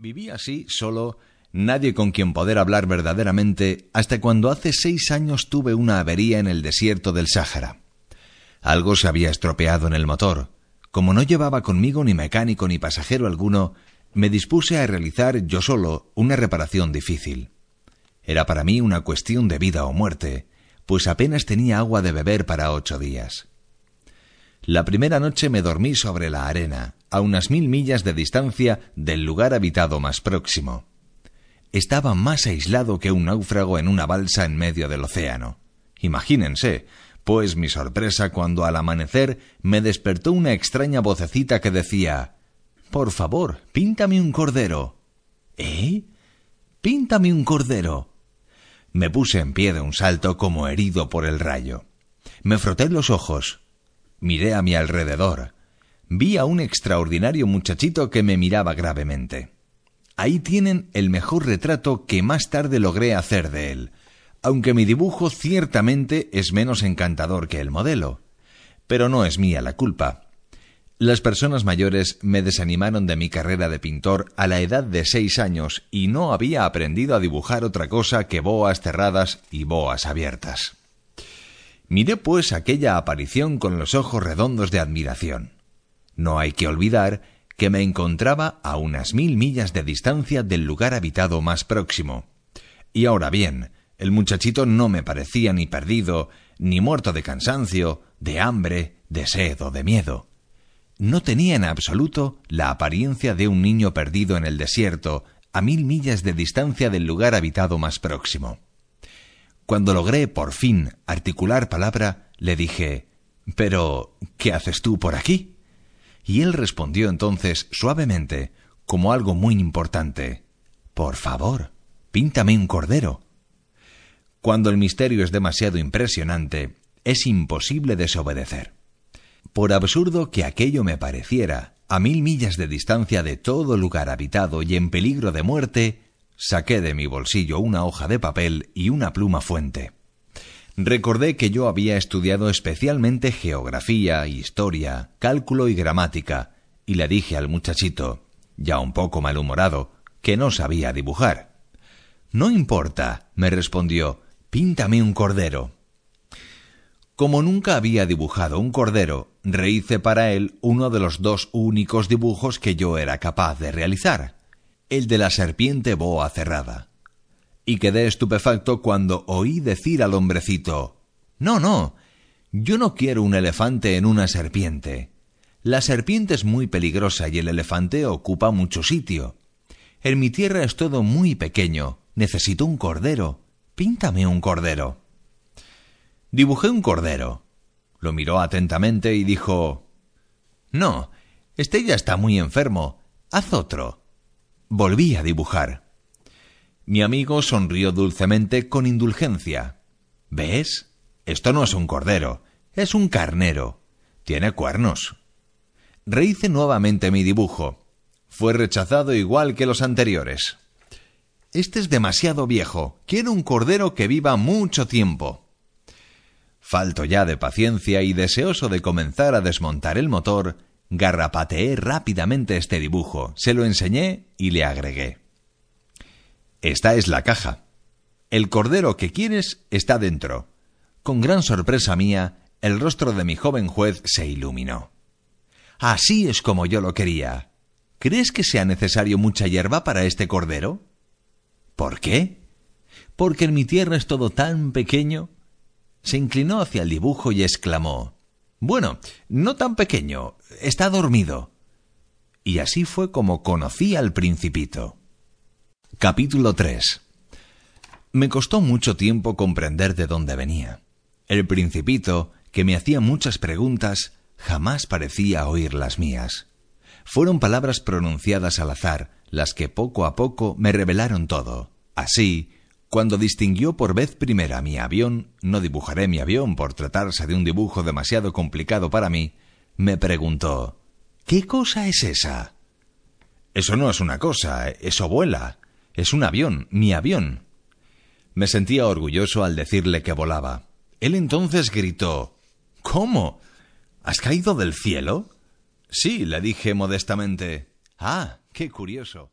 Viví así, solo, nadie con quien poder hablar verdaderamente, hasta cuando hace seis años tuve una avería en el desierto del Sáhara. Algo se había estropeado en el motor. Como no llevaba conmigo ni mecánico ni pasajero alguno, me dispuse a realizar yo solo una reparación difícil. Era para mí una cuestión de vida o muerte, pues apenas tenía agua de beber para ocho días. La primera noche me dormí sobre la arena, a unas mil millas de distancia del lugar habitado más próximo. Estaba más aislado que un náufrago en una balsa en medio del océano. Imagínense, pues mi sorpresa cuando al amanecer me despertó una extraña vocecita que decía Por favor, píntame un cordero. ¿Eh? Píntame un cordero. Me puse en pie de un salto como herido por el rayo. Me froté los ojos. Miré a mi alrededor vi a un extraordinario muchachito que me miraba gravemente. Ahí tienen el mejor retrato que más tarde logré hacer de él, aunque mi dibujo ciertamente es menos encantador que el modelo. Pero no es mía la culpa. Las personas mayores me desanimaron de mi carrera de pintor a la edad de seis años y no había aprendido a dibujar otra cosa que boas cerradas y boas abiertas. Miré pues aquella aparición con los ojos redondos de admiración. No hay que olvidar que me encontraba a unas mil millas de distancia del lugar habitado más próximo. Y ahora bien, el muchachito no me parecía ni perdido, ni muerto de cansancio, de hambre, de sed o de miedo. No tenía en absoluto la apariencia de un niño perdido en el desierto, a mil millas de distancia del lugar habitado más próximo. Cuando logré por fin articular palabra, le dije Pero ¿qué haces tú por aquí? Y él respondió entonces suavemente, como algo muy importante Por favor, píntame un cordero. Cuando el misterio es demasiado impresionante, es imposible desobedecer. Por absurdo que aquello me pareciera, a mil millas de distancia de todo lugar habitado y en peligro de muerte, saqué de mi bolsillo una hoja de papel y una pluma fuente. Recordé que yo había estudiado especialmente geografía, historia, cálculo y gramática, y le dije al muchachito, ya un poco malhumorado, que no sabía dibujar. No importa, me respondió, píntame un cordero. Como nunca había dibujado un cordero, rehice para él uno de los dos únicos dibujos que yo era capaz de realizar, el de la serpiente boa cerrada y quedé estupefacto cuando oí decir al hombrecito No, no. Yo no quiero un elefante en una serpiente. La serpiente es muy peligrosa y el elefante ocupa mucho sitio. En mi tierra es todo muy pequeño. Necesito un cordero. Píntame un cordero. Dibujé un cordero. Lo miró atentamente y dijo No, este ya está muy enfermo. Haz otro. Volví a dibujar. Mi amigo sonrió dulcemente con indulgencia. ¿Ves? Esto no es un cordero, es un carnero. Tiene cuernos. Rehice nuevamente mi dibujo. Fue rechazado igual que los anteriores. Este es demasiado viejo. Quiero un cordero que viva mucho tiempo. Falto ya de paciencia y deseoso de comenzar a desmontar el motor, garrapateé rápidamente este dibujo, se lo enseñé y le agregué. Esta es la caja. El cordero que quieres está dentro. Con gran sorpresa mía, el rostro de mi joven juez se iluminó. Así es como yo lo quería. ¿Crees que sea necesario mucha hierba para este cordero? ¿Por qué? Porque en mi tierra es todo tan pequeño. Se inclinó hacia el dibujo y exclamó Bueno, no tan pequeño, está dormido. Y así fue como conocí al principito. Capítulo 3 Me costó mucho tiempo comprender de dónde venía. El principito, que me hacía muchas preguntas, jamás parecía oír las mías. Fueron palabras pronunciadas al azar, las que poco a poco me revelaron todo. Así, cuando distinguió por vez primera mi avión, no dibujaré mi avión por tratarse de un dibujo demasiado complicado para mí, me preguntó ¿Qué cosa es esa? Eso no es una cosa, eso vuela. Es un avión, mi avión. Me sentía orgulloso al decirle que volaba. Él entonces gritó ¿Cómo? ¿Has caído del cielo? Sí, le dije modestamente. Ah, qué curioso.